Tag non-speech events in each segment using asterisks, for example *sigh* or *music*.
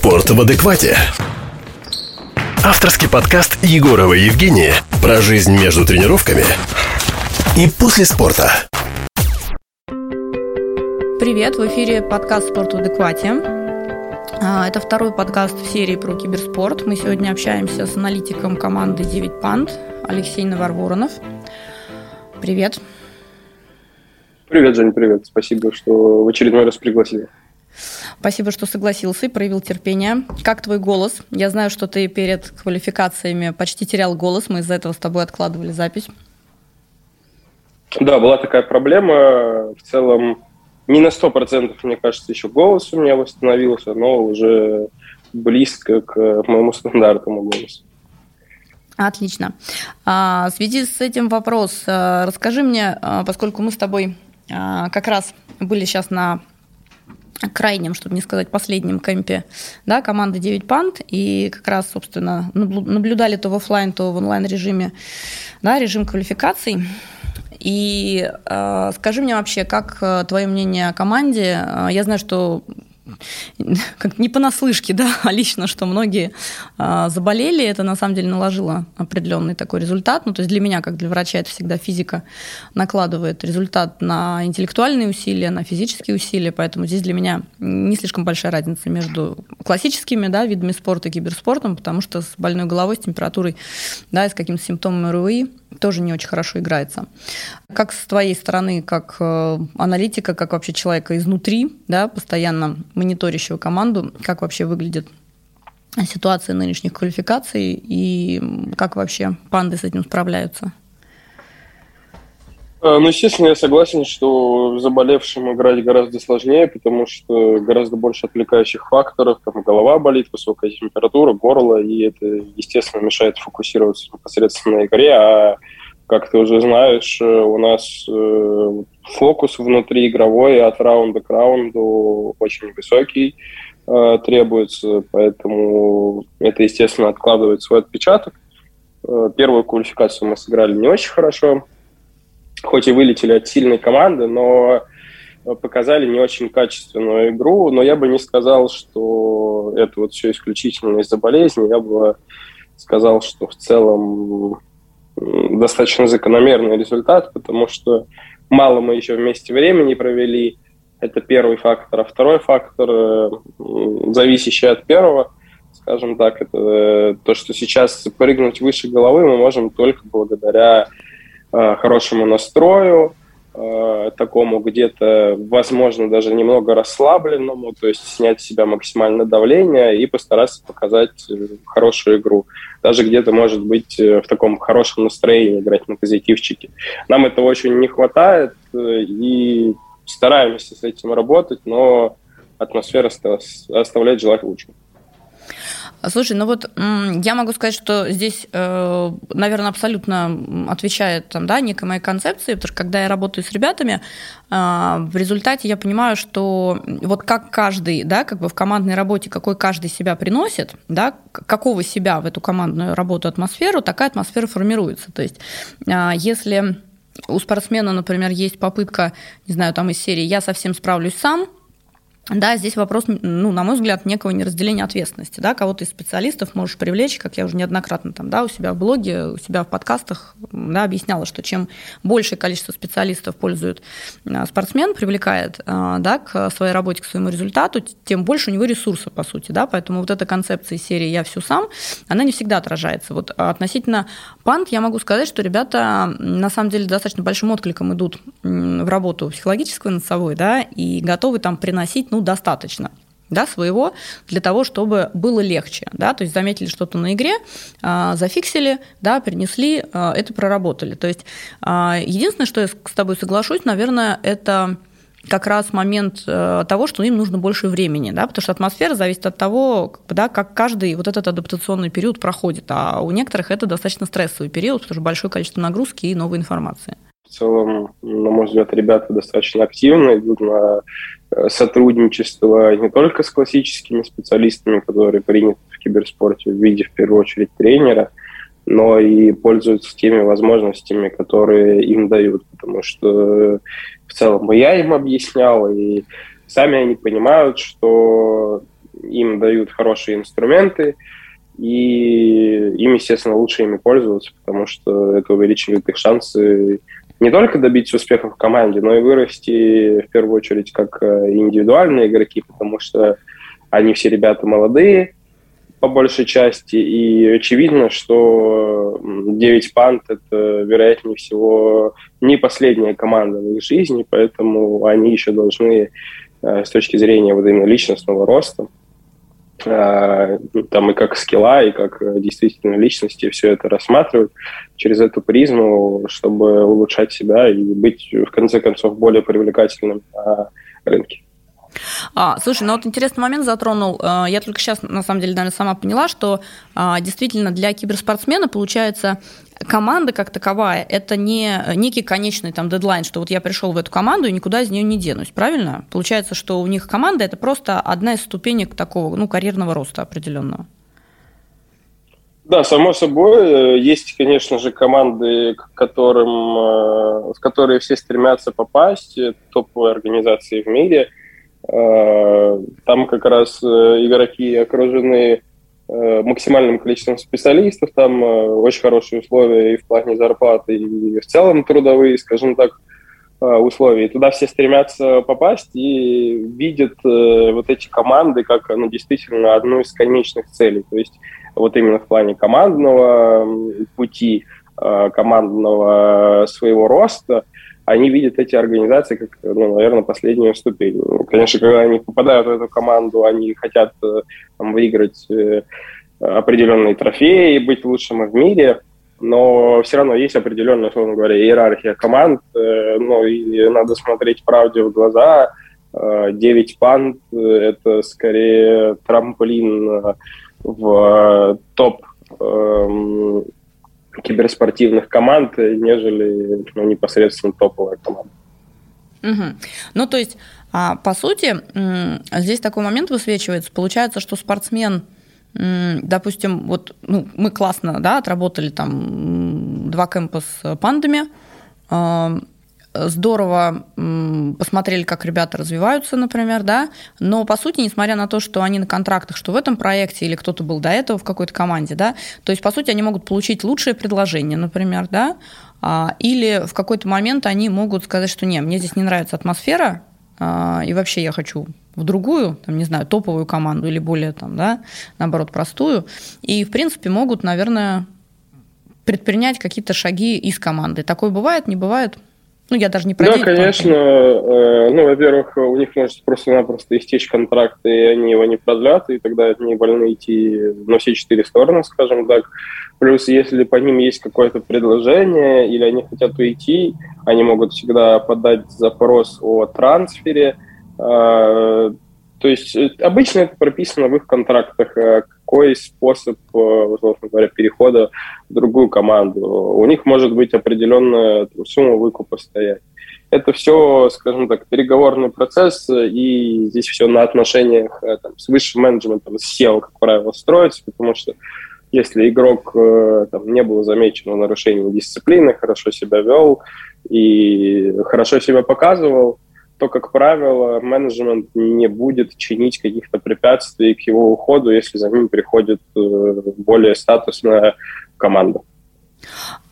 Спорт в адеквате. Авторский подкаст Егорова Евгения про жизнь между тренировками и после спорта. Привет, в эфире подкаст «Спорт в адеквате». А, это второй подкаст в серии про киберспорт. Мы сегодня общаемся с аналитиком команды 9 Панд Алексей Наварворонов. Привет. Привет, Жень, привет. Спасибо, что в очередной раз пригласили. Спасибо, что согласился и проявил терпение. Как твой голос? Я знаю, что ты перед квалификациями почти терял голос. Мы из-за этого с тобой откладывали запись. Да, была такая проблема. В целом не на 100%, мне кажется, еще голос у меня восстановился, но уже близко к моему стандартному голосу. Отлично. А, в связи с этим вопрос. А, расскажи мне, а, поскольку мы с тобой как раз были сейчас на крайнем, чтобы не сказать последнем кемпе, да, команды 9 панд, и как раз, собственно, наблюдали то в офлайн, то в онлайн режиме, да, режим квалификаций. И э, скажи мне вообще, как э, твое мнение о команде? Я знаю, что как не понаслышке, да, а лично, что многие а, заболели, это на самом деле наложило определенный такой результат. Ну, то есть для меня, как для врача, это всегда физика накладывает результат на интеллектуальные усилия, на физические усилия, поэтому здесь для меня не слишком большая разница между классическими да, видами спорта и киберспортом, потому что с больной головой, с температурой, да, и с каким-то симптомом РВИ тоже не очень хорошо играется. Как с твоей стороны, как э, аналитика, как вообще человека изнутри, да, постоянно мониторящего команду, как вообще выглядит ситуация нынешних квалификаций и как вообще панды с этим справляются? Э, ну, естественно, я согласен, что заболевшим играть гораздо сложнее, потому что гораздо больше отвлекающих факторов. Там голова болит, высокая температура, горло, и это, естественно, мешает фокусироваться непосредственно на игре. А как ты уже знаешь, э, у нас э, фокус внутри игровой от раунда к раунду очень высокий требуется, поэтому это, естественно, откладывает свой отпечаток. Первую квалификацию мы сыграли не очень хорошо, хоть и вылетели от сильной команды, но показали не очень качественную игру, но я бы не сказал, что это вот все исключительно из-за болезни, я бы сказал, что в целом достаточно закономерный результат, потому что мало мы еще вместе времени провели, это первый фактор, а второй фактор, зависящий от первого, скажем так, это то, что сейчас прыгнуть выше головы мы можем только благодаря Э, хорошему настрою, э, такому где-то, возможно, даже немного расслабленному, то есть снять с себя максимальное давление и постараться показать э, хорошую игру. Даже где-то, может быть, в таком хорошем настроении играть на позитивчике. Нам этого очень не хватает, и стараемся с этим работать, но атмосфера оставляет желать лучшего. Слушай, ну вот я могу сказать, что здесь, э, наверное, абсолютно отвечает там, да, некой моей концепции, потому что когда я работаю с ребятами, э, в результате я понимаю, что вот как каждый, да, как бы в командной работе, какой каждый себя приносит, да, какого себя в эту командную работу атмосферу, такая атмосфера формируется. То есть э, если у спортсмена, например, есть попытка, не знаю, там из серии «я совсем справлюсь сам», да, здесь вопрос, ну, на мой взгляд, некого неразделения ответственности. Да? Кого-то из специалистов можешь привлечь, как я уже неоднократно там, да, у себя в блоге, у себя в подкастах да, объясняла, что чем большее количество специалистов пользует а, спортсмен, привлекает а, да, к своей работе, к своему результату, тем больше у него ресурсов, по сути. Да? Поэтому вот эта концепция серии «я все сам», она не всегда отражается. Вот относительно пант я могу сказать, что ребята на самом деле достаточно большим откликом идут в работу психологическую над собой, да, и готовы там приносить, ну, достаточно да, своего для того, чтобы было легче. Да? То есть заметили что-то на игре, а, зафиксили, да, принесли, а, это проработали. То есть а, единственное, что я с тобой соглашусь, наверное, это как раз момент э, того, что им нужно больше времени, да, потому что атмосфера зависит от того, да, как каждый вот этот адаптационный период проходит, а у некоторых это достаточно стрессовый период, потому что большое количество нагрузки и новой информации. В целом, на мой взгляд, ребята достаточно активно идут на сотрудничество не только с классическими специалистами, которые приняты в киберспорте в виде, в первую очередь, тренера, но и пользуются теми возможностями, которые им дают, потому что в целом и я им объяснял, и сами они понимают, что им дают хорошие инструменты, и им, естественно, лучше ими пользоваться, потому что это увеличивает их шансы не только добиться успеха в команде, но и вырасти в первую очередь как э, индивидуальные игроки, потому что они все ребята молодые, по большей части, и очевидно, что 9 пант – это, вероятнее всего, не последняя команда в их жизни, поэтому они еще должны э, с точки зрения вот именно личностного роста там и как скилла, и как действительно личности все это рассматривать через эту призму, чтобы улучшать себя и быть, в конце концов, более привлекательным на рынке. А, слушай, ну вот интересный момент затронул. А, я только сейчас, на самом деле, наверное, сама поняла, что а, действительно для киберспортсмена получается команда как таковая это не некий конечный там дедлайн, что вот я пришел в эту команду и никуда из нее не денусь, правильно? Получается, что у них команда это просто одна из ступенек такого ну карьерного роста определенного. Да, само собой, есть, конечно же, команды, к которым, э, в которые все стремятся попасть, топовые организации в мире – там как раз э, игроки окружены э, максимальным количеством специалистов, там очень хорошие условия и в плане зарплаты, и в целом трудовые, скажем так, условия. И туда все стремятся попасть и видят вот эти команды как ну, действительно одну из конечных целей. То есть вот именно в плане командного пути, командного своего роста – они видят эти организации как, ну, наверное, последнюю ступень. Конечно, когда они попадают в эту команду, они хотят э, там, выиграть э, определенные трофеи, быть лучшим в мире, но все равно есть определенная, условно говоря, иерархия команд, э, ну, и надо смотреть правде в глаза. 9 панд – это скорее трамплин в топ эм, киберспортивных команд, нежели ну, непосредственно топовая команда. Угу. Ну, то есть, а, по сути, здесь такой момент высвечивается. Получается, что спортсмен, допустим, вот ну, мы классно да, отработали там два кемпа с пандами, здорово посмотрели, как ребята развиваются, например, да, но по сути, несмотря на то, что они на контрактах, что в этом проекте или кто-то был до этого в какой-то команде, да, то есть по сути они могут получить лучшее предложение, например, да, а, или в какой-то момент они могут сказать, что не, мне здесь не нравится атмосфера, а, и вообще я хочу в другую, там, не знаю, топовую команду или более, там, да, наоборот, простую. И, в принципе, могут, наверное, предпринять какие-то шаги из команды. Такое бывает, не бывает? Ну, я даже не про Да, конечно. Э, ну, во-первых, у них может просто-напросто истечь контракт, и они его не продлят, и тогда они вольны идти на все четыре стороны, скажем так. Плюс, если по ним есть какое-то предложение, или они хотят уйти, они могут всегда подать запрос о трансфере, э, то есть э, обычно это прописано в их контрактах, э, какой способ, э, условно говоря, перехода в другую команду. У них может быть определенная сумма выкупа стоять. Это все, скажем так, переговорный процесс, и здесь все на отношениях там, с высшим менеджментом, с SEO, как правило, строится, потому что если игрок там, не был замечен в нарушении дисциплины, хорошо себя вел и хорошо себя показывал, то, как правило, менеджмент не будет чинить каких-то препятствий к его уходу, если за ним приходит э, более статусная команда.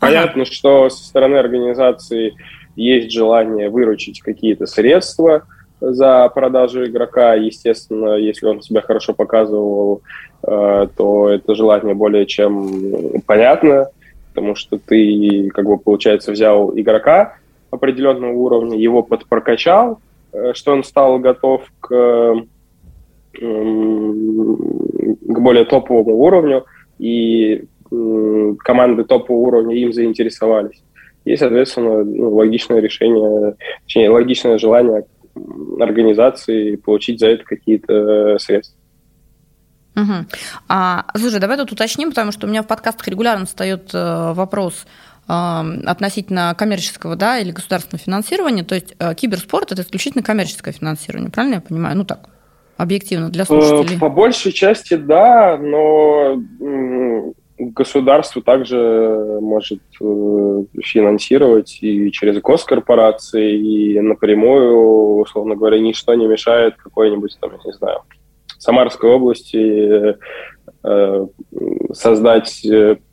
Понятно, ага. что со стороны организации есть желание выручить какие-то средства за продажу игрока. Естественно, если он себя хорошо показывал, э, то это желание более чем понятно, потому что ты, как бы, получается, взял игрока, определенного уровня, его подпрокачал, э, что он стал готов к, к более топовому уровню, и команды топового уровня им заинтересовались. И, соответственно, ну, логичное решение, точнее, логичное желание организации получить за это какие-то э, средства. Угу. А, слушай, давай тут уточним, потому что у меня в подкастах регулярно встает э, вопрос – относительно коммерческого да, или государственного финансирования. То есть э, киберспорт – это исключительно коммерческое финансирование, правильно я понимаю? Ну так, объективно для слушателей. По большей части да, но государство также может э, финансировать и через госкорпорации, и напрямую, условно говоря, ничто не мешает какой-нибудь, там, я не знаю, Самарской области э, создать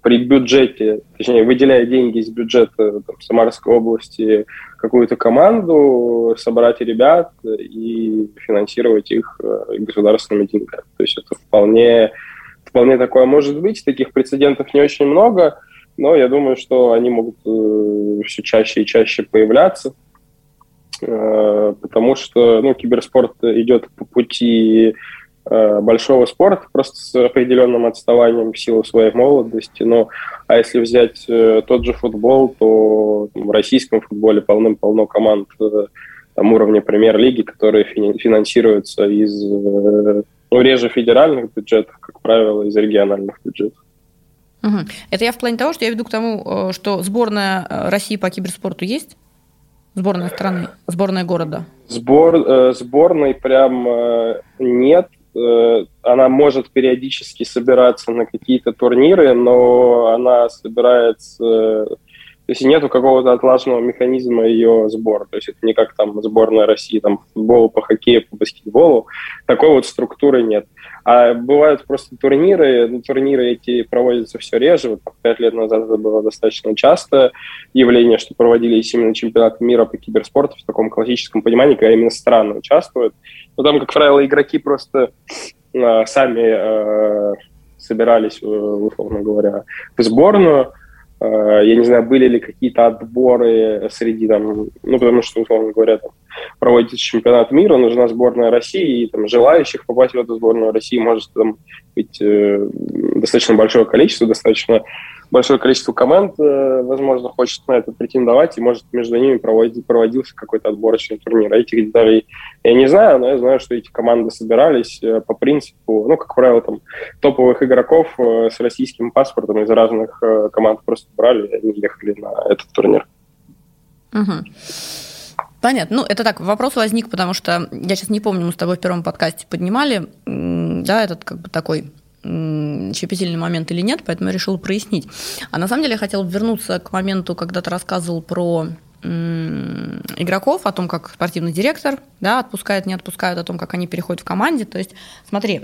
при бюджете, точнее, выделяя деньги из бюджета там, Самарской области какую-то команду, собрать ребят и финансировать их государственными деньгами. То есть это вполне, вполне такое может быть. Таких прецедентов не очень много, но я думаю, что они могут все чаще и чаще появляться. Э, потому что ну, киберспорт идет по пути э, большого спорта, просто с определенным отставанием в силу своей молодости. Но, а если взять э, тот же футбол, то в российском футболе полным-полно команд там, уровня премьер-лиги, которые финансируются из, ну, реже федеральных бюджетов, как правило, из региональных бюджетов. Угу. Это я в плане того, что я веду к тому, что сборная России по киберспорту есть? Сборная страны, сборная города? Сбор, э, сборной прям э, нет. Э, она может периодически собираться на какие-то турниры, но она собирается... То есть нету какого-то отлаженного механизма ее сбора. То есть это не как там сборная России там, по футболу, по хоккею, по баскетболу. Такой вот структуры нет. А бывают просто турниры, ну, турниры эти проводятся все реже. Вот пять лет назад это было достаточно часто явление, что проводились именно чемпионаты мира по киберспорту в таком классическом понимании, когда именно страны участвуют. Но там, как правило, игроки просто э, сами э, собирались, условно говоря, в сборную, я не знаю, были ли какие-то отборы среди там, ну, потому что, условно говоря, там, проводится чемпионат мира, нужна сборная России, и там желающих попасть в эту сборную России может там быть э, достаточно большое количество, достаточно большое количество команд, э, возможно, хочет на это претендовать, и может между ними проводился какой-то отборочный турнир. А этих деталей я не знаю, но я знаю, что эти команды собирались э, по принципу, ну, как правило, там, топовых игроков э, с российским паспортом из разных команд просто брали, и они ехали на этот турнир. Угу. Понятно. Ну, это так, вопрос возник, потому что я сейчас не помню, мы с тобой в первом подкасте поднимали, да, этот как бы такой щепетильный момент или нет, поэтому я решила прояснить. А на самом деле я хотела вернуться к моменту, когда ты рассказывал про игроков, о том, как спортивный директор да, отпускает, не отпускают, о том, как они переходят в команде. То есть, смотри,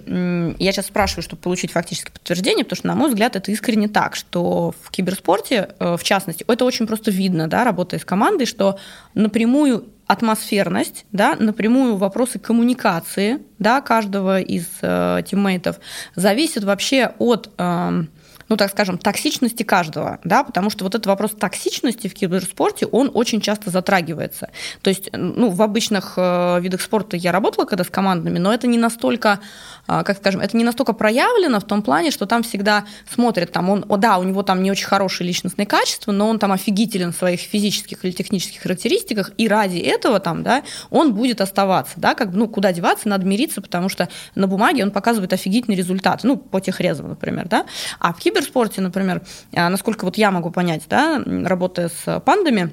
я сейчас спрашиваю, чтобы получить фактическое подтверждение, потому что, на мой взгляд, это искренне так, что в киберспорте, э, в частности, это очень просто видно, да, работая с командой, что напрямую атмосферность, да, напрямую вопросы коммуникации да, каждого из э, тиммейтов зависят вообще от э, ну, так скажем, токсичности каждого, да, потому что вот этот вопрос токсичности в киберспорте, он очень часто затрагивается. То есть, ну, в обычных э, видах спорта я работала когда с командами, но это не настолько, э, как скажем, это не настолько проявлено в том плане, что там всегда смотрят, там, он, о, да, у него там не очень хорошие личностные качества, но он там офигителен в своих физических или технических характеристиках, и ради этого там, да, он будет оставаться, да, как, ну, куда деваться, надо мириться, потому что на бумаге он показывает офигительный результат, ну, по техрезам, например, да, а в кибер киберспорте, например, а, насколько вот я могу понять, да, работая с пандами,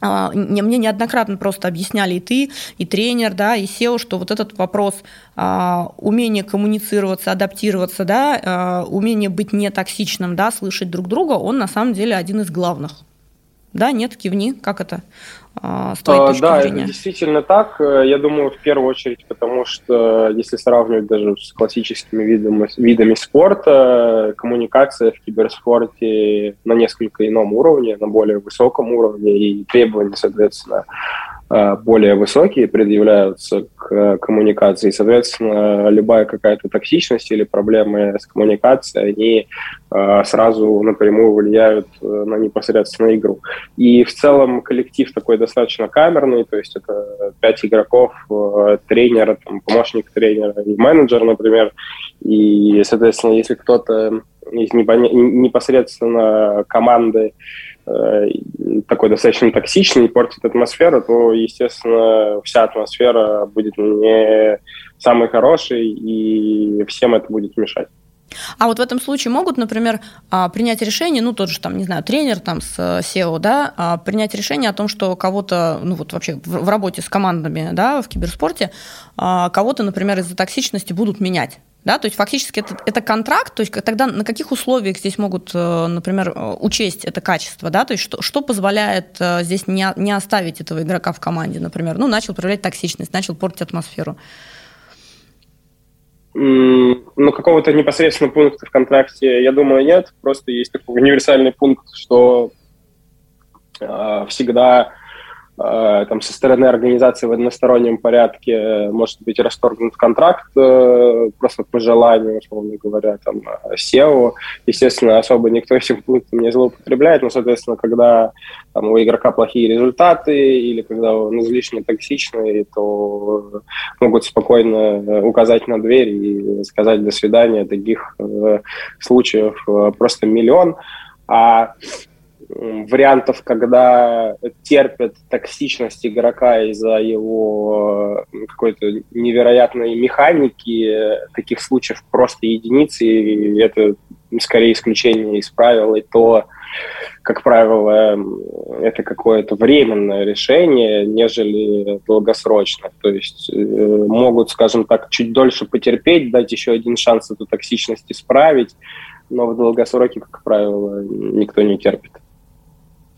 а, мне неоднократно просто объясняли и ты, и тренер, да, и SEO, что вот этот вопрос а, умения коммуницироваться, адаптироваться, да, умение быть нетоксичным, да, слышать друг друга, он на самом деле один из главных. Да, нет, кивни, как это? А, с твоей а, точки да, зрения? Да, действительно так. Э, я думаю, в первую очередь, потому что если сравнивать даже с классическими видами, видами спорта, коммуникация в киберспорте на несколько ином уровне, на более высоком уровне, и требования, соответственно, Э, более высокие предъявляются к э, коммуникации. Соответственно, любая какая-то токсичность или проблемы с коммуникацией, они э, сразу напрямую влияют на непосредственно игру. И в целом коллектив такой достаточно камерный, то есть это пять игроков, тренер, там, помощник тренера и менеджер, например. И, соответственно, если кто-то из непосредственно команды Э, такой достаточно токсичный, портит атмосферу, то, естественно, вся атмосфера будет не самой хорошей, и всем это будет мешать. А вот в этом случае могут, например, а, принять решение, ну, тот же, там, не знаю, тренер там с SEO, да, а, принять решение о том, что кого-то, ну, вот вообще в работе с командами, да, в киберспорте, а, кого-то, например, из-за токсичности будут менять. Да, то есть фактически это, это контракт, то есть тогда на каких условиях здесь могут, э, например, э, учесть это качество, да, то есть что, что позволяет э, здесь не, не оставить этого игрока в команде, например, ну, начал проявлять токсичность, начал портить атмосферу. Ну, какого-то непосредственного пункта в контракте, я думаю, нет. Просто есть такой универсальный пункт, что э, всегда там со стороны организации в одностороннем порядке э, может быть расторгнут контракт э, просто по желанию, условно говоря, там SEO. Естественно, особо никто *laughs* этим пунктом не злоупотребляет, но, соответственно, когда там, у игрока плохие результаты или когда он излишне токсичный, то могут спокойно указать на дверь и сказать «до свидания». Таких случаев просто миллион. А вариантов, когда терпят токсичность игрока из-за его э, какой-то невероятной механики, таких случаев просто единицы, и это скорее исключение из правил, и то, как правило, это какое-то временное решение, нежели долгосрочное. То есть э, могут, скажем так, чуть дольше потерпеть, дать еще один шанс эту токсичность исправить, но в долгосроке, как правило, никто не терпит.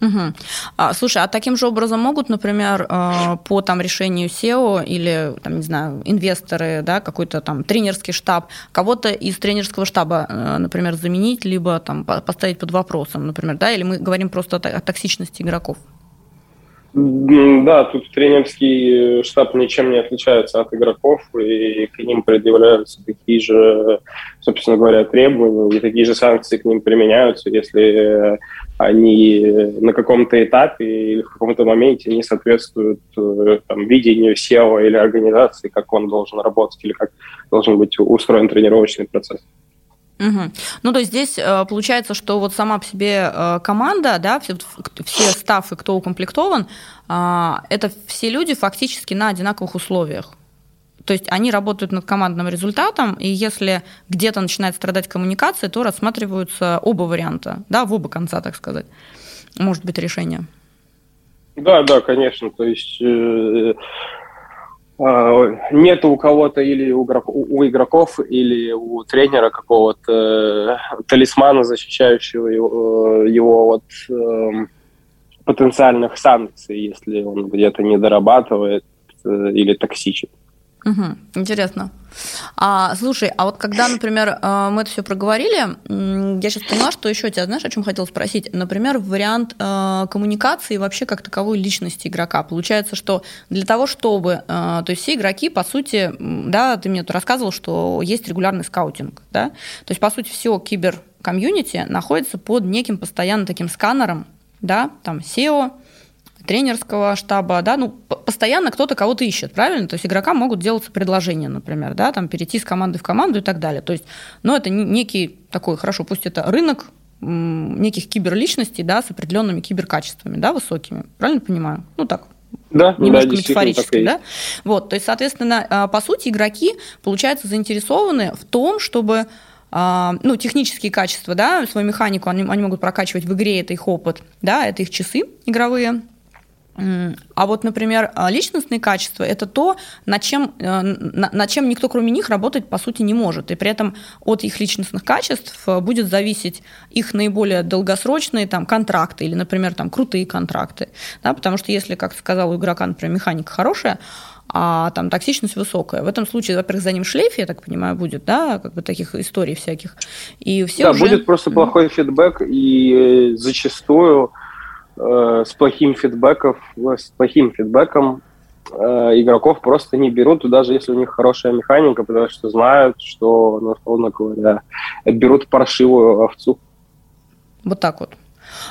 Угу. А, слушай, а таким же образом могут, например, э, по там решению SEO или, там, не знаю, инвесторы, да, какой-то там тренерский штаб, кого-то из тренерского штаба, э, например, заменить, либо там поставить под вопросом, например, да, или мы говорим просто о токсичности игроков? Да, тут тренерский штаб ничем не отличается от игроков, и к ним предъявляются такие же, собственно говоря, требования, и такие же санкции к ним применяются, если они на каком-то этапе или в каком-то моменте не соответствуют э, там, видению SEO или организации, как он должен работать или как должен быть устроен тренировочный процесс. Угу. Ну, то есть здесь э, получается, что вот сама по себе э, команда, да, все, все стафы, кто укомплектован, а, это все люди фактически на одинаковых условиях. То есть они работают над командным результатом, и если где-то начинает страдать коммуникация, то рассматриваются оба варианта, да, в оба конца, так сказать, может быть решение. Да, да, конечно. То есть э, а, нет у кого-то или у, у игроков, или у тренера какого-то э, талисмана, защищающего его, э, его от э, потенциальных санкций, если он где-то не дорабатывает э, или токсичит. Угу, интересно. А, слушай, а вот когда, например, э, мы это все проговорили, я сейчас поняла, что еще тебя, знаешь, о чем хотел спросить? Например, вариант э, коммуникации вообще как таковой личности игрока. Получается, что для того, чтобы, э, то есть все игроки, по сути, да, ты мне тут рассказывал, что есть регулярный скаутинг, да, то есть, по сути, все кибер комьюнити находится под неким постоянно таким сканером, да, там SEO, тренерского штаба, да, ну, постоянно кто-то кого-то ищет, правильно? То есть игрокам могут делаться предложения, например, да, там перейти с команды в команду и так далее. То есть, ну, это некий такой, хорошо, пусть это рынок неких киберличностей, да, с определенными киберкачествами, да, высокими, правильно понимаю? Ну, так, да, немножко да, метафорически, да? Вот, то есть, соответственно, а, по сути, игроки, получается, заинтересованы в том, чтобы а, ну, технические качества, да, свою механику они, они могут прокачивать в игре, это их опыт, да, это их часы игровые, а вот, например, а, личностные качества – это то, над чем, э, над чем никто, кроме них, работать, по сути, не может. И при этом от их личностных качеств э, будет зависеть их наиболее долгосрочные там, контракты или, например, там, крутые контракты. Да? Потому что если, как сказал у игрока, например, механика хорошая, а там токсичность высокая. В этом случае, во-первых, за ним шлейф, я так понимаю, будет, да, как бы таких историй всяких. И все да, уже... будет просто плохой фидбэк, и э, зачастую э, с плохим фидбэком, с плохим фидбэком э, игроков просто не берут, даже если у них хорошая механика, потому что знают, что, ну, условно говоря, берут паршивую овцу. Вот так вот.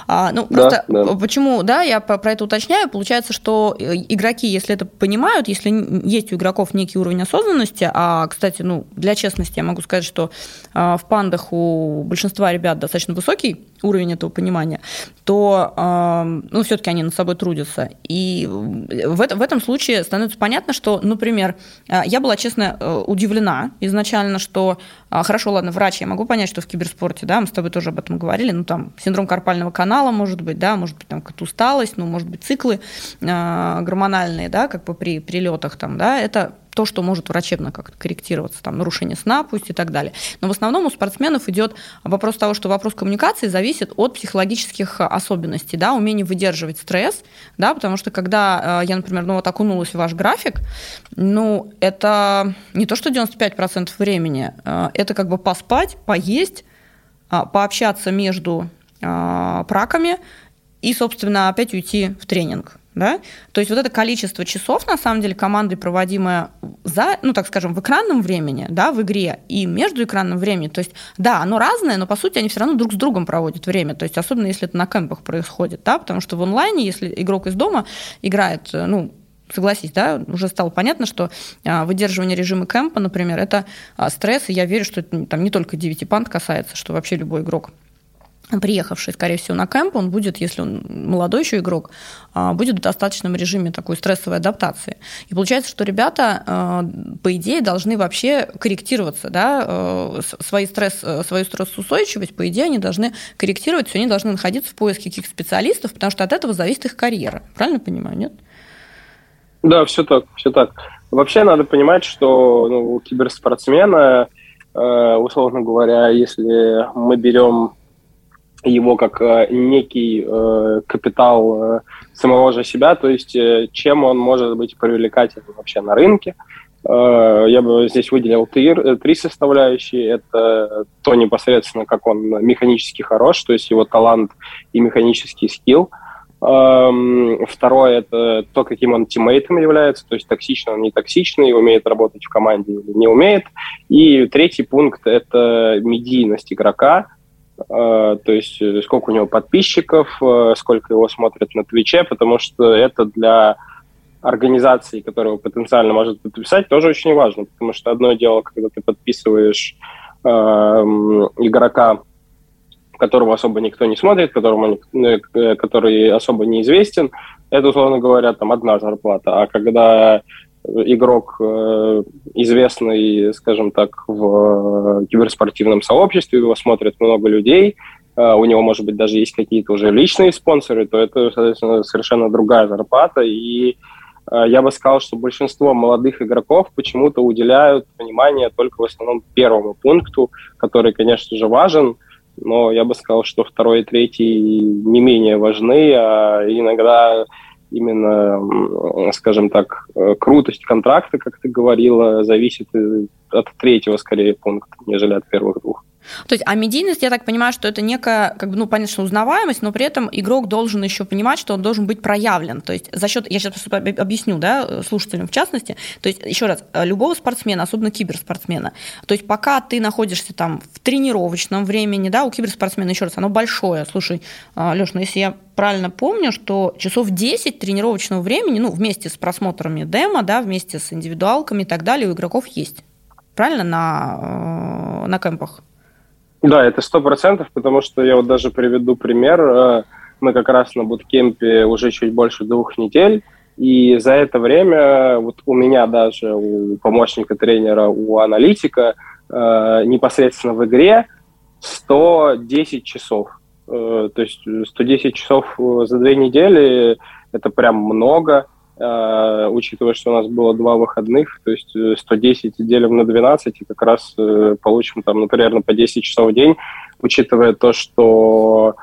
А, ну, просто да, да. почему, да, я про это уточняю. Получается, что э, игроки, если это понимают, если есть у игроков некий уровень осознанности, а, кстати, ну, для честности я могу сказать, что а, в пандах у большинства ребят достаточно высокий уровень этого понимания, то, а, ну, все-таки они над собой трудятся. И в, это, в этом случае становится понятно, что, например, а, я была, честно, э, удивлена изначально, что, хорошо, ладно, врач, я могу понять, что в киберспорте, да, мы с тобой тоже об этом говорили, ну, там, синдром карпального канала, может быть, да, может быть, там какая-то усталость, ну, может быть, циклы э, гормональные, да, как бы при прилетах там, да, это то, что может врачебно как-то корректироваться, там, нарушение сна пусть и так далее. Но в основном у спортсменов идет вопрос того, что вопрос коммуникации зависит от психологических особенностей, да, умение выдерживать стресс, да, потому что когда э, я, например, ну вот окунулась в ваш график, ну, это не то, что 95% времени, э, это как бы поспать, поесть, пообщаться между праками и, собственно, опять уйти в тренинг. Да? То есть вот это количество часов, на самом деле, командой проводимое за, ну, так скажем, в экранном времени, да, в игре и между экранным временем, то есть, да, оно разное, но, по сути, они все равно друг с другом проводят время, то есть, особенно если это на кемпах происходит, да, потому что в онлайне, если игрок из дома играет, ну, согласись, да, уже стало понятно, что а, выдерживание режима кемпа, например, это а, стресс, и я верю, что это там не только 9 пант касается, что вообще любой игрок приехавший, скорее всего, на кемп, он будет, если он молодой еще игрок, а, будет в достаточном режиме такой стрессовой адаптации. И получается, что ребята, а, по идее, должны вообще корректироваться, да, э, свои стресс, э, свою стрессоустойчивость, по идее, они должны корректировать, все они должны находиться в поиске каких-то специалистов, потому что от этого зависит их карьера. Правильно понимаю, нет? Да, все так, все так. Вообще надо понимать, что ну, у киберспортсмена, э, условно говоря, если мы берем его как э, некий э, капитал э, самого же себя, то есть э, чем он может быть привлекательным вообще на рынке. Э, я бы здесь выделил три, э, три составляющие. Это то непосредственно, как он механически хорош, то есть его талант и механический скилл. Эм, второе – это то, каким он тиммейтом является, то есть токсичный он, не токсичный, умеет работать в команде или не умеет. И третий пункт – это медийность игрока – то есть э, сколько у него подписчиков, э, сколько его смотрят на Твиче, потому что это для организации, которая потенциально может подписать, тоже очень важно, потому что одно дело, когда ты подписываешь э, игрока, которого особо никто не смотрит, которому, который особо неизвестен, это, условно говоря, там одна зарплата. А когда игрок э, известный, скажем так, в киберспортивном сообществе, его смотрят много людей, э, у него, может быть, даже есть какие-то уже личные спонсоры, то это, соответственно, совершенно другая зарплата. И э, я бы сказал, что большинство молодых игроков почему-то уделяют внимание только в основном первому пункту, который, конечно же, важен, но я бы сказал, что второй и третий не менее важны, а иногда именно, скажем так, э, крутость контракта, как ты говорила, зависит от третьего, скорее, пункта, нежели от первых двух. То есть, а медийность, я так понимаю, что это некая, как бы, ну, что узнаваемость, но при этом игрок должен еще понимать, что он должен быть проявлен. То есть, за счет, я сейчас просто объясню, да, слушателям в частности. То есть, еще раз, любого спортсмена, особенно киберспортсмена, то есть, пока ты находишься там в тренировочном времени, да, у киберспортсмена, еще раз, оно большое. Слушай, а, Леш, ну, если я правильно помню, что часов 10 тренировочного времени, ну, вместе с просмотрами демо, да, вместе с индивидуалками и так далее, у игроков есть. Правильно? На, э, на кемпах. Да, это сто процентов, потому что я вот даже приведу пример. Э, мы как раз на буткемпе уже чуть больше двух недель, и за это время вот у меня даже, у помощника тренера, у аналитика э, непосредственно в игре 110 часов. Э, то есть 110 часов за две недели – это прям много. Э, учитывая, что у нас было два выходных, то есть 110 э, делим на 12, и как раз э, получим там, например, по 10 часов в день, учитывая то, что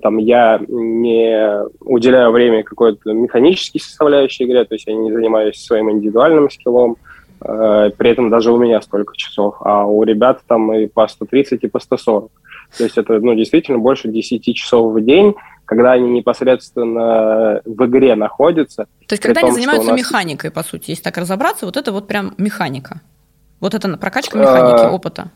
там я не уделяю время какой-то механической составляющей игре, то есть я не занимаюсь своим индивидуальным скиллом, при этом даже у меня столько часов, а у ребят там и по 130, и по 140. То есть это ну, действительно больше 10 часов в день, когда они непосредственно в игре находятся. То есть, когда том, они занимаются нас... механикой, по сути, если так разобраться, вот это вот прям механика. Вот это прокачка механики, а, опыта.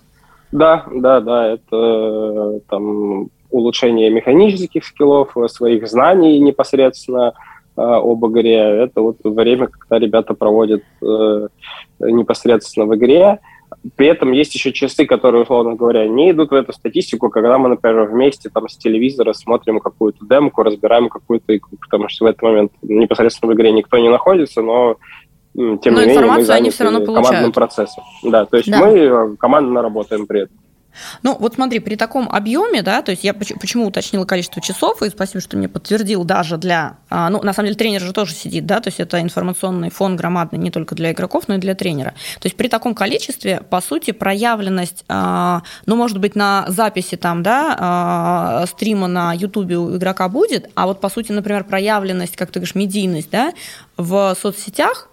Да, да, да, это там улучшение механических скиллов, своих знаний непосредственно э, об игре. Это вот время, когда ребята проводят э, непосредственно в игре. При этом есть еще часы, которые, условно говоря, не идут в эту статистику, когда мы, например, вместе там с телевизора смотрим какую-то демку, разбираем какую-то игру, потому что в этот момент непосредственно в игре никто не находится, но тем но не менее мы заняты командным процессом. Да, то есть да. мы командно работаем при этом. Ну, вот смотри, при таком объеме, да, то есть я почему уточнила количество часов, и спасибо, что мне подтвердил даже для, а, ну, на самом деле тренер же тоже сидит, да, то есть это информационный фон громадный не только для игроков, но и для тренера. То есть при таком количестве, по сути, проявленность, а, ну, может быть, на записи там, да, а, стрима на Ютубе у игрока будет, а вот, по сути, например, проявленность, как ты говоришь, медийность, да, в соцсетях,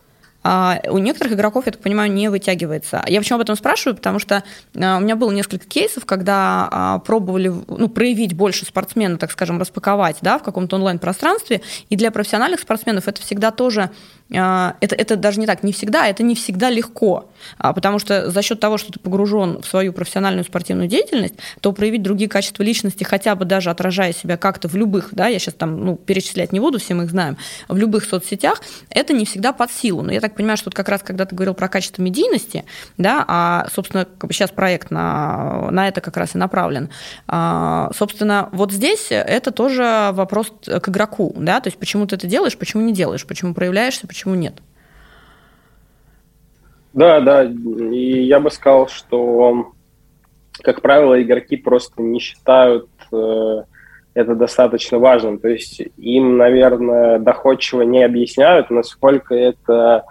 а у некоторых игроков, я так понимаю, не вытягивается. Я почему об этом спрашиваю? Потому что а, у меня было несколько кейсов, когда а, пробовали ну, проявить больше спортсмена, так скажем, распаковать да, в каком-то онлайн-пространстве. И для профессиональных спортсменов это всегда тоже а, это, это даже не так, не всегда, это не всегда легко, потому что за счет того, что ты погружен в свою профессиональную спортивную деятельность, то проявить другие качества личности, хотя бы даже отражая себя как-то в любых, да, я сейчас там ну, перечислять не буду, все мы их знаем, в любых соцсетях, это не всегда под силу. Но я так понимаю, что вот как раз когда ты говорил про качество медийности, да, а, собственно, сейчас проект на, на это как раз и направлен, а, собственно, вот здесь это тоже вопрос к игроку, да, то есть почему ты это делаешь, почему не делаешь, почему проявляешься, почему нет? Да, да, и я бы сказал, что, как правило, игроки просто не считают э, это достаточно важным. То есть им, наверное, доходчиво не объясняют, насколько это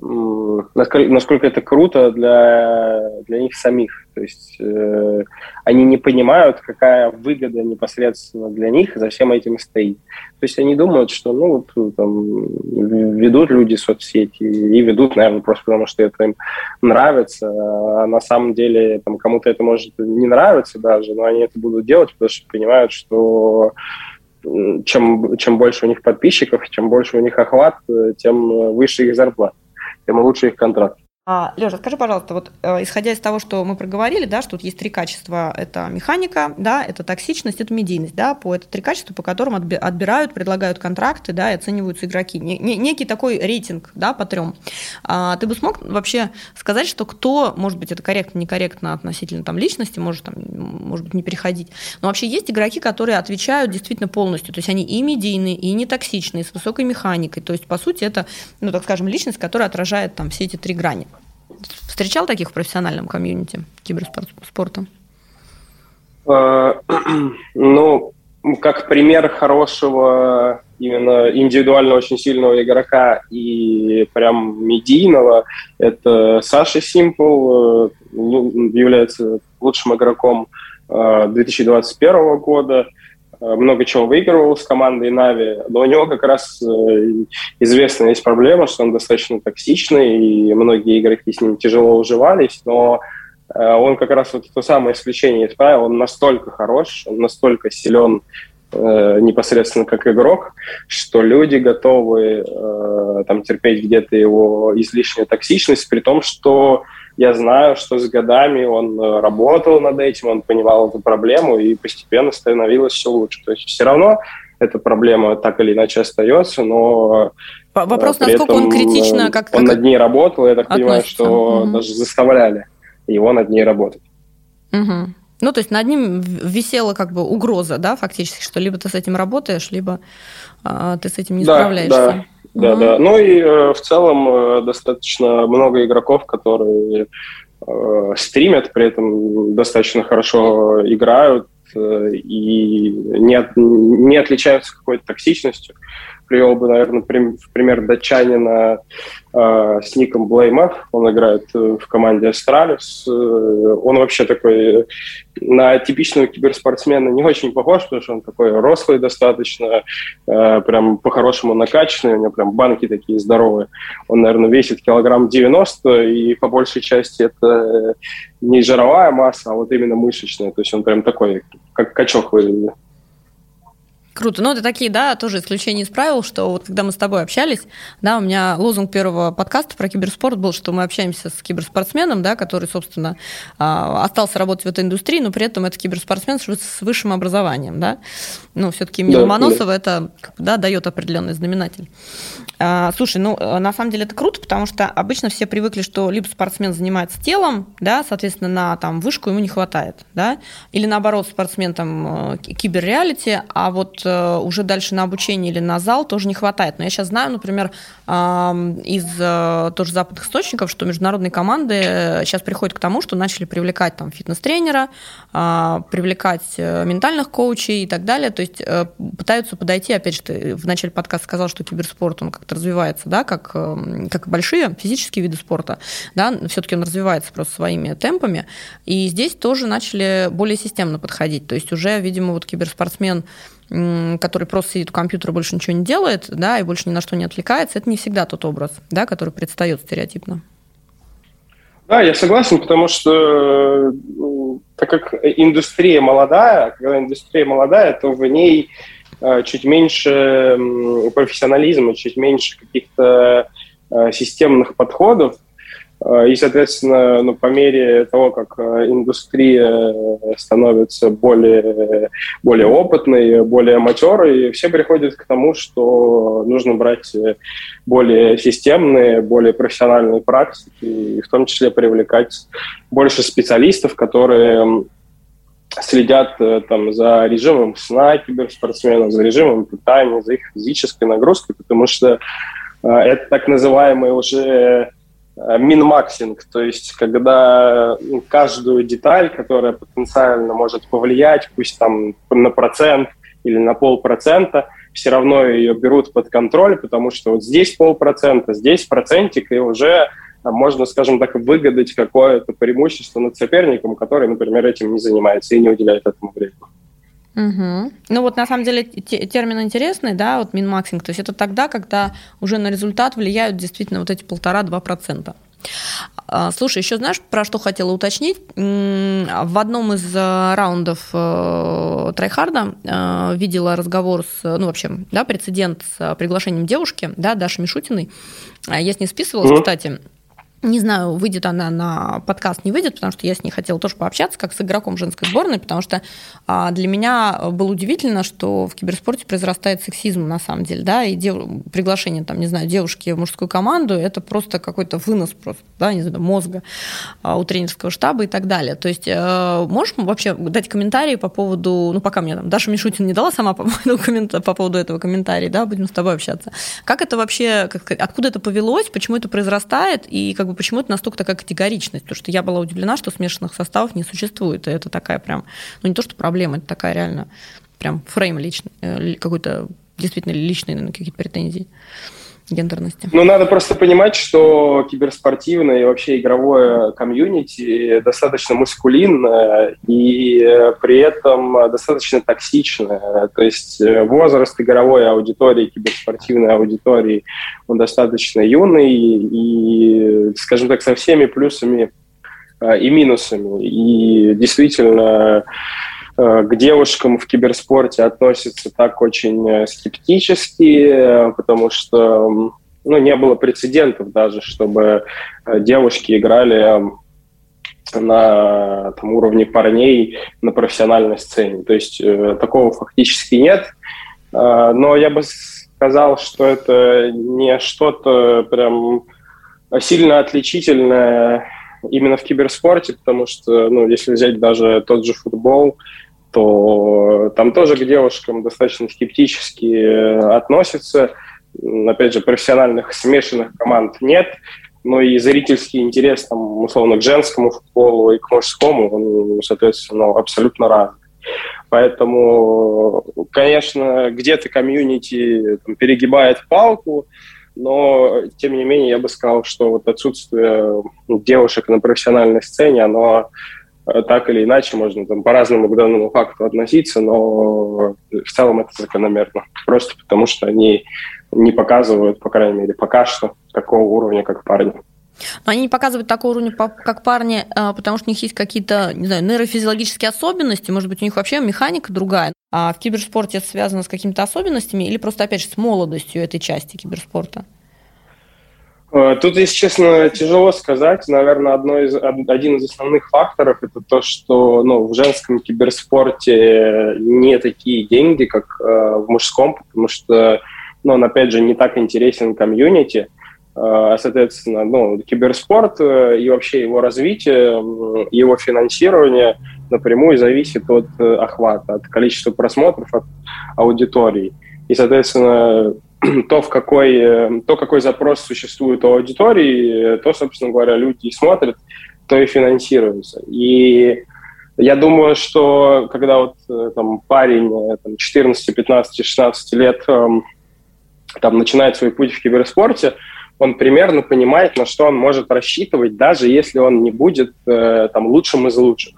насколько, насколько это круто для, для них самих. То есть э, они не понимают, какая выгода непосредственно для них за всем этим стоит. То есть они думают, что ну, вот, там, ведут люди соцсети и ведут, наверное, просто потому, что это им нравится. А на самом деле там, кому-то это может не нравиться даже, но они это будут делать, потому что понимают, что чем, чем больше у них подписчиков, чем больше у них охват, тем выше их зарплата тем лучше их контракт. А, Лежа, скажи, пожалуйста, вот э, исходя из того, что мы проговорили, да, что тут есть три качества, это механика, да, это токсичность, это медийность, да, по это три качества, по которым отбирают, предлагают контракты, да, и оцениваются игроки. Не, не, некий такой рейтинг, да, по трем. А, ты бы смог вообще сказать, что кто, может быть, это корректно, некорректно относительно там личности, может там, может быть, не переходить, но вообще есть игроки, которые отвечают действительно полностью, то есть они и медийные, и не токсичные, с высокой механикой, то есть по сути это, ну так скажем, личность, которая отражает там все эти три грани. Встречал таких в профессиональном комьюнити киберспорта? Э, *clears throat* ну, как пример хорошего именно индивидуально очень сильного игрока и прям медийного, это Саша Симпл, э, ну, является лучшим игроком 2021 э, года. Э, много чего выигрывал с командой Нави, но у него как раз э, известная есть проблема, что он достаточно токсичный, и многие игроки с ним тяжело уживались, но э, он как раз вот то самое исключение исправил, он настолько хорош, он настолько силен непосредственно как игрок, что люди готовы там терпеть где-то его излишнюю токсичность, при том, что я знаю, что с годами он э, работал над этим, он понимал эту проблему, и постепенно становилось все лучше. То есть все равно эта проблема так или иначе остается, но э, Вопрос, насколько он критично, как он как над ней работал, я так относится. понимаю, что угу. даже заставляли его над ней работать. Угу. Ну, то есть над ним висела как бы угроза, да, фактически, что либо ты с этим работаешь, либо а, ты с этим не да, справляешься. Да. Да, да. Ну и э, в целом э, достаточно много игроков, которые э, стримят, при этом достаточно хорошо играют э, и не, от, не отличаются какой-то токсичностью привел бы, наверное, в пример датчанина э, с ником Blame Он играет э, в команде Astralis. Э, он вообще такой на типичного киберспортсмена не очень похож, потому что он такой рослый достаточно, э, прям по-хорошему накачанный, у него прям банки такие здоровые. Он, наверное, весит килограмм 90, и по большей части это не жировая масса, а вот именно мышечная. То есть он прям такой, как качок выглядит. Круто. Ну, это такие, да, тоже исключения из правил, что вот когда мы с тобой общались, да, у меня лозунг первого подкаста про киберспорт был, что мы общаемся с киберспортсменом, да, который, собственно, а, остался работать в этой индустрии, но при этом это киберспортсмен с высшим образованием, да. Ну, все-таки имя да, Ломоносова да. это, да, дает определенный знаменатель. А, слушай, ну, на самом деле это круто, потому что обычно все привыкли, что либо спортсмен занимается телом, да, соответственно, на там вышку ему не хватает, да, или наоборот, спортсмен там э, киберреалити, а вот э, уже дальше на обучение или на зал тоже не хватает. Но я сейчас знаю, например, из э, тоже западных источников, что международные команды сейчас приходят к тому, что начали привлекать там фитнес-тренера, а, привлекать ментальных коучей и так далее. То есть пытаются подойти, опять же, ты в начале подкаста сказал, что киберспорт, он как-то развивается, да, как, как большие физические виды спорта, да, все-таки он развивается просто своими темпами. И здесь тоже начали более системно подходить. То есть уже, видимо, вот киберспортсмен который просто сидит у компьютера, больше ничего не делает, да, и больше ни на что не отвлекается, это не всегда тот образ, да, который предстает стереотипно. Да, я согласен, потому что так как индустрия молодая, когда индустрия молодая, то в ней э, чуть меньше профессионализма, чуть меньше каких-то э, системных подходов, Э, и, соответственно, ну, по мере того, как э, индустрия становится более, более опытной, более матерой, все приходят к тому, что нужно брать более системные, более профессиональные практики, и в том числе привлекать больше специалистов, которые следят э, там, за режимом сна киберспортсменов, за режимом питания, за их физической нагрузкой, потому что э, это так называемые уже Э, минмаксинг, то есть когда ну, каждую деталь, которая потенциально может повлиять, пусть там на процент или на полпроцента, все равно ее берут под контроль, потому что вот здесь полпроцента, здесь процентик, и уже можно, скажем так, выгадать какое-то преимущество над соперником, который, например, этим не занимается и не уделяет этому времени. Угу. Ну вот на самом деле термин интересный, да, вот минмаксинг, то есть это тогда, когда уже на результат влияют действительно вот эти полтора-два процента. А, слушай, еще знаешь, про что хотела уточнить? В одном из э, раундов э, Трайхарда э, видела разговор с, ну, вообще, да, прецедент с приглашением девушки, да, Даши Мишутиной. Я с ней списывалась, mm-hmm. кстати. Не знаю, выйдет она на подкаст, не выйдет, потому что я с ней хотела тоже пообщаться, как с игроком женской сборной, потому что а, для меня было удивительно, что в киберспорте произрастает сексизм на самом деле, да, и дев... приглашение, там, не знаю, девушки в мужскую команду, это просто какой-то вынос просто, да, не знаю, мозга а, у тренерского штаба и так далее. То есть э, можешь вообще дать комментарии по поводу, ну, пока мне там Даша Мишутин не дала сама *laughs* по по поводу этого комментария, да, будем с тобой общаться. Как это вообще, как, откуда это повелось, почему это произрастает, и как бы почему это настолько такая категоричность, потому что я была удивлена, что смешанных составов не существует, и это такая прям, ну не то что проблема, это такая реально прям фрейм личный, э, какой-то действительно личный на какие-то претензии гендерности? Ну, надо просто понимать, что киберспортивное и вообще игровое комьюнити достаточно мускулинное и при этом достаточно токсичное. То есть э, возраст игровой аудитории, киберспортивной аудитории, он достаточно юный и, скажем так, со всеми плюсами э, и минусами. И действительно, к девушкам в киберспорте относятся так очень э, скептически, э, потому что ну, не было прецедентов даже, чтобы девушки играли на там, уровне парней на профессиональной сцене. То есть э, такого фактически нет. Э, но я бы сказал, что это не что-то прям сильно отличительное именно в киберспорте, потому что, ну, если взять даже тот же футбол, то там тоже к девушкам достаточно скептически э, относятся. Опять же, профессиональных смешанных команд нет, но и зрительский интерес, там, условно, к женскому футболу и к мужскому, он, соответственно, абсолютно разный. Поэтому, конечно, где-то комьюнити там, перегибает палку, но, тем не менее, я бы сказал, что вот отсутствие девушек на профессиональной сцене, оно так или иначе можно там по-разному к данному факту относиться, но в целом это закономерно. Просто потому что они не показывают, по крайней мере, пока что такого уровня, как парни. Но они не показывают такого уровня, как парни, а, потому что у них есть какие-то, не знаю, нейрофизиологические особенности, может быть, у них вообще механика другая. А в киберспорте это связано с какими-то особенностями или просто, опять же, с молодостью этой части киберспорта? Э, тут, если честно, тяжело сказать. Наверное, одно из, один из основных факторов это то, что ну, в женском киберспорте не такие деньги, как э, в мужском, потому что ну, он, опять же, не так интересен комьюнити. Э, соответственно, ну, киберспорт э, и вообще его развитие, его финансирование напрямую зависит от э, охвата, от количества просмотров, от аудитории. И, соответственно, *clears throat* то, в какой, э, то, какой запрос существует у аудитории, то, собственно говоря, люди смотрят, то и финансируется. И я думаю, что когда вот э, там парень там, 14, 15, 16 лет эм, там, начинает свой путь в киберспорте, он примерно понимает, на что он может рассчитывать, даже если он не будет э, там, лучшим из лучших.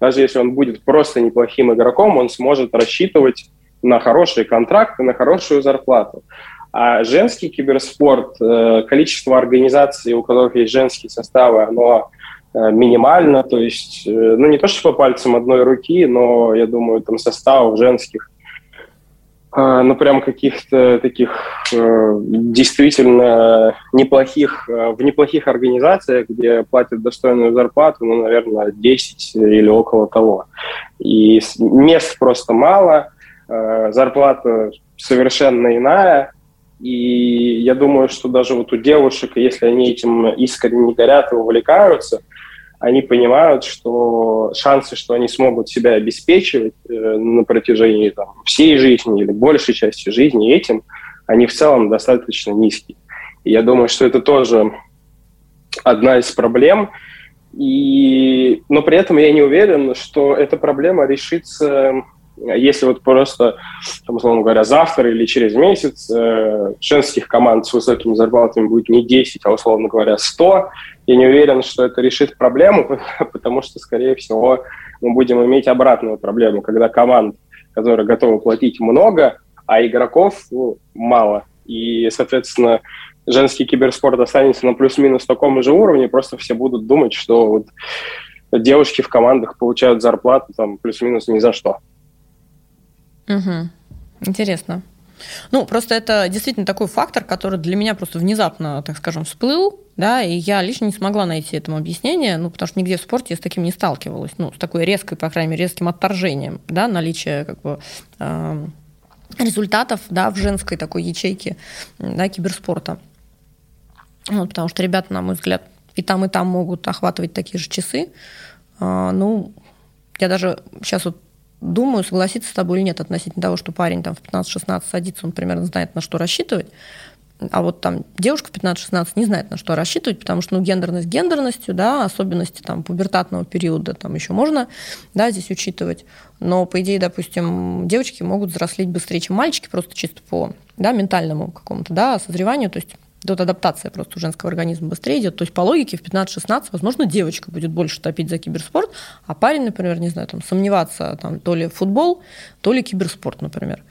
Даже если он будет просто неплохим игроком, он сможет рассчитывать на хорошие контракты, на хорошую зарплату. А женский киберспорт, э, количество организаций, у которых есть женские составы, оно э, минимально, то есть, э, ну, не то, что по пальцам одной руки, но, я думаю, там составов женских ну, прям каких-то таких действительно неплохих, в неплохих организациях, где платят достойную зарплату, ну, наверное, 10 или около того. И мест просто мало, зарплата совершенно иная, и я думаю, что даже вот у девушек, если они этим искренне горят и увлекаются – они понимают, что шансы, что они смогут себя обеспечивать э, на протяжении там, всей жизни или большей части жизни этим, они в целом достаточно низкие. И я думаю, что это тоже одна из проблем. И... Но при этом я не уверен, что эта проблема решится если вот просто, там, условно говоря, завтра или через месяц э, женских команд с высокими зарплатами будет не 10, а, условно говоря, 100, я не уверен, что это решит проблему, *laughs* потому что, скорее всего, мы будем иметь обратную проблему, когда команд, которые готовы платить много, а игроков ну, мало. И, соответственно, женский киберспорт останется на плюс-минус таком же уровне, просто все будут думать, что вот девушки в командах получают зарплату там плюс-минус ни за что. Угу. Интересно. Ну, просто это действительно такой фактор, который для меня просто внезапно, так скажем, всплыл, да, и я лично не смогла найти этому объяснение, ну, потому что нигде в спорте я с таким не сталкивалась, ну, с такой резкой, по крайней мере, резким отторжением, да, наличия, как бы, результатов, да, в женской такой ячейке, да, киберспорта. Вот, потому что ребята, на мой взгляд, и там, и там могут охватывать такие же часы. Э, ну, я даже сейчас вот думаю, согласиться с тобой или нет относительно того, что парень там в 15-16 садится, он примерно знает, на что рассчитывать. А вот там девушка в 15-16 не знает, на что рассчитывать, потому что ну, гендерность гендерностью, да, особенности там, пубертатного периода там еще можно да, здесь учитывать. Но, по идее, допустим, девочки могут взрослеть быстрее, чем мальчики, просто чисто по да, ментальному какому-то да, созреванию. То есть Тут адаптация просто у женского организма быстрее идет. То есть по логике в 15-16, возможно, девочка будет больше топить за киберспорт, а парень, например, не знаю, там сомневаться там, то ли футбол, то ли киберспорт, например.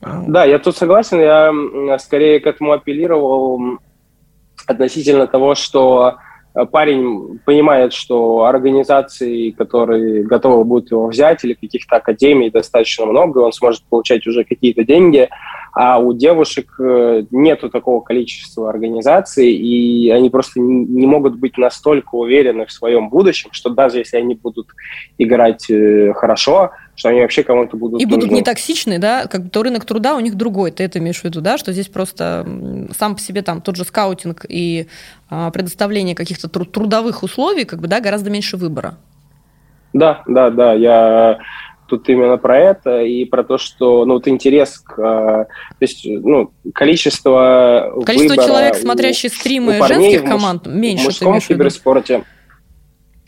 Да, я тут согласен. Я скорее к этому апеллировал относительно того, что парень понимает, что организаций, которые готовы будут его взять, или каких-то академий достаточно много, он сможет получать уже какие-то деньги, а у девушек э, нету такого количества организаций, и они просто не могут быть настолько уверены в своем будущем, что даже если они будут играть э, хорошо, что они вообще кому-то будут... И нужны. будут не токсичны, да, как то рынок труда у них другой, ты это имеешь в виду, да, что здесь просто сам по себе там тот же скаутинг и а, предоставление каких-то трудовых условий, как бы, да, гораздо меньше выбора. Да, да, да, я тут именно про это и про то, что ну, вот интерес к... А, то есть, ну, количество Количество человек, смотрящих стримы женских команд, меньше. В мужском киберспорте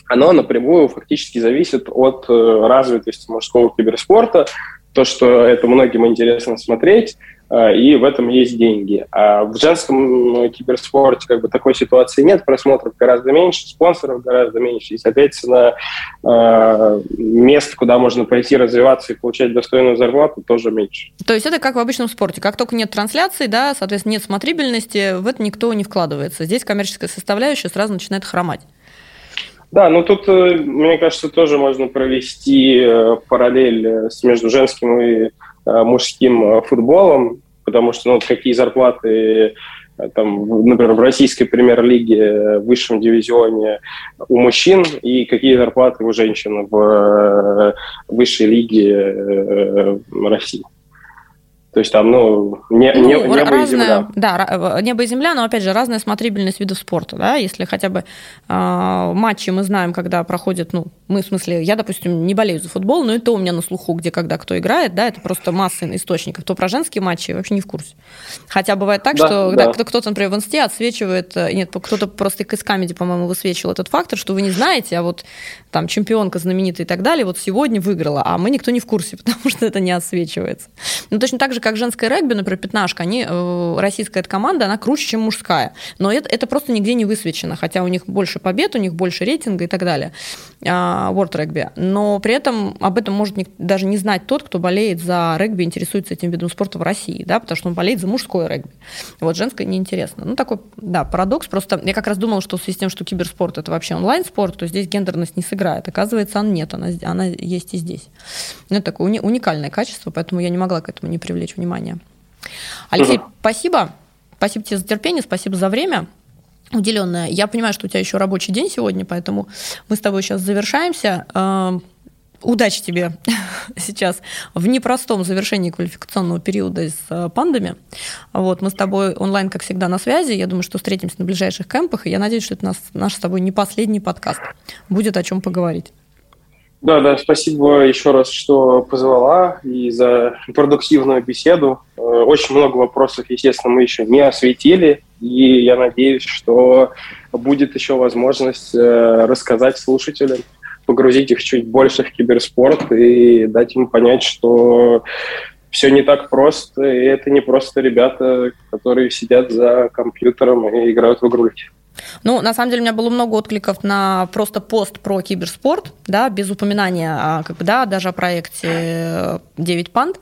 оно напрямую фактически зависит от э, развитости мужского киберспорта. То, что это многим интересно смотреть, Э, и в этом есть деньги. А в женском э, киберспорте как бы такой ситуации нет, просмотров гораздо меньше, спонсоров гораздо меньше, и, соответственно, э, мест, куда можно пойти развиваться и получать достойную зарплату, тоже меньше. То есть это как в обычном спорте, как только нет трансляции, да, соответственно, нет смотрибельности, в это никто не вкладывается. Здесь коммерческая составляющая сразу начинает хромать. Да, ну тут, мне кажется, тоже можно провести параллель с между женским и Э, мужским э, футболом, потому что ну, какие зарплаты э, там, например, в российской премьер-лиге в высшем дивизионе у мужчин и какие зарплаты у женщин в высшей лиге России. То есть там, ну, не, ну, небо разное, и земля. Да, небо и земля, но, опять же, разная смотрибельность видов спорта, да, если хотя бы э, матчи мы знаем, когда проходят, ну, мы, в смысле, я, допустим, не болею за футбол, но это у меня на слуху, где, когда, кто играет, да, это просто масса источников, то про женские матчи вообще не в курсе. Хотя бывает так, да, что да. Да, кто-то, например, в инсте отсвечивает, э, нет, кто-то просто из камеди, по-моему, высвечивал этот фактор, что вы не знаете, а вот там чемпионка знаменитая и так далее, вот сегодня выиграла, а мы никто не в курсе, *laughs* потому что это не отсвечивается. Ну, точно так же, как женское регби, например, пятнашка, они, э, российская эта команда, она круче, чем мужская. Но это, это просто нигде не высвечено, хотя у них больше побед, у них больше рейтинга и так далее. А, World Rugby. Но при этом об этом может даже не знать тот, кто болеет за регби, интересуется этим видом спорта в России, да, потому что он болеет за мужское регби. Вот женское неинтересно. Ну, такой, да, парадокс. Просто я как раз думала, что в связи с тем, что киберспорт – это вообще онлайн-спорт, то здесь гендерность не сыграет. Оказывается, она нет, она, она есть и здесь. Ну, это такое уни, уникальное качество, поэтому я не могла к этому не привлечь внимания. Алексей, угу. спасибо. Спасибо тебе за терпение, спасибо за время уделенное. Я понимаю, что у тебя еще рабочий день сегодня, поэтому мы с тобой сейчас завершаемся. Удачи тебе *laughs* сейчас в непростом завершении квалификационного периода с э, пандами. Вот, мы с тобой онлайн, как всегда, на связи. Я думаю, что встретимся на ближайших кемпах, и я надеюсь, что это наш, наш с тобой не последний подкаст. Будет о чем поговорить. Да, да, спасибо еще раз, что позвала и за продуктивную беседу. Э, очень много вопросов, естественно, мы еще не осветили, и я надеюсь, что будет еще возможность э, рассказать слушателям, погрузить их чуть больше в киберспорт и дать им понять, что все не так просто, и это не просто ребята, которые сидят за компьютером и играют в игрульки. Ну, на самом деле, у меня было много откликов на просто пост про киберспорт, да, без упоминания, а, как бы, да, даже о проекте 9 панд,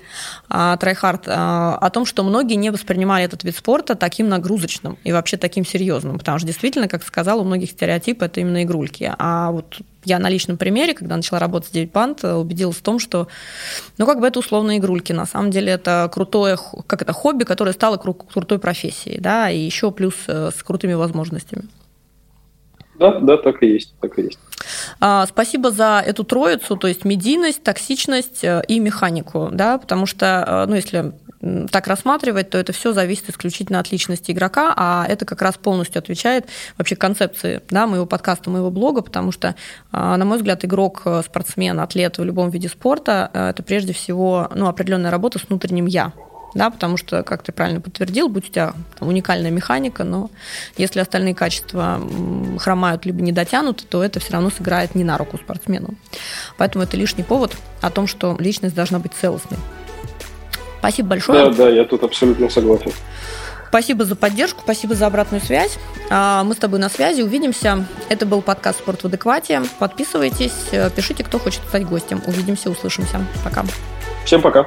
Трайхард, а, о том, что многие не воспринимали этот вид спорта таким нагрузочным и вообще таким серьезным, потому что действительно, как сказал, у многих стереотип это именно игрульки. А вот я на личном примере, когда начала работать с 9 панд, убедилась в том, что, ну, как бы это условно игрульки. На самом деле это крутое, как это, хобби, которое стало крутой профессией, да, и еще плюс э, с крутыми возможностями. Да, да, так и есть, так и есть. А, спасибо за эту троицу, то есть медийность, токсичность э, и механику, да, потому что, э, ну, если так рассматривать, то это все зависит исключительно от личности игрока, а это как раз полностью отвечает вообще концепции да, моего подкаста, моего блога, потому что, а, на мой взгляд, игрок, э, спортсмен, атлет в любом виде спорта – это прежде всего ну, определенная работа с внутренним «я», да, потому что, как ты правильно подтвердил, будь у тебя там, уникальная механика, но если остальные качества хромают либо не дотянуты, то это все равно сыграет не на руку спортсмену. Поэтому это лишний повод о том, что личность должна быть целостной. Спасибо большое. Да, да, я тут абсолютно согласен. Спасибо за поддержку, спасибо за обратную связь. А, мы с тобой на связи, увидимся. Это был подкаст «Спорт в адеквате». Подписывайтесь, пишите, кто хочет стать гостем. Увидимся, услышимся. Пока. Всем пока.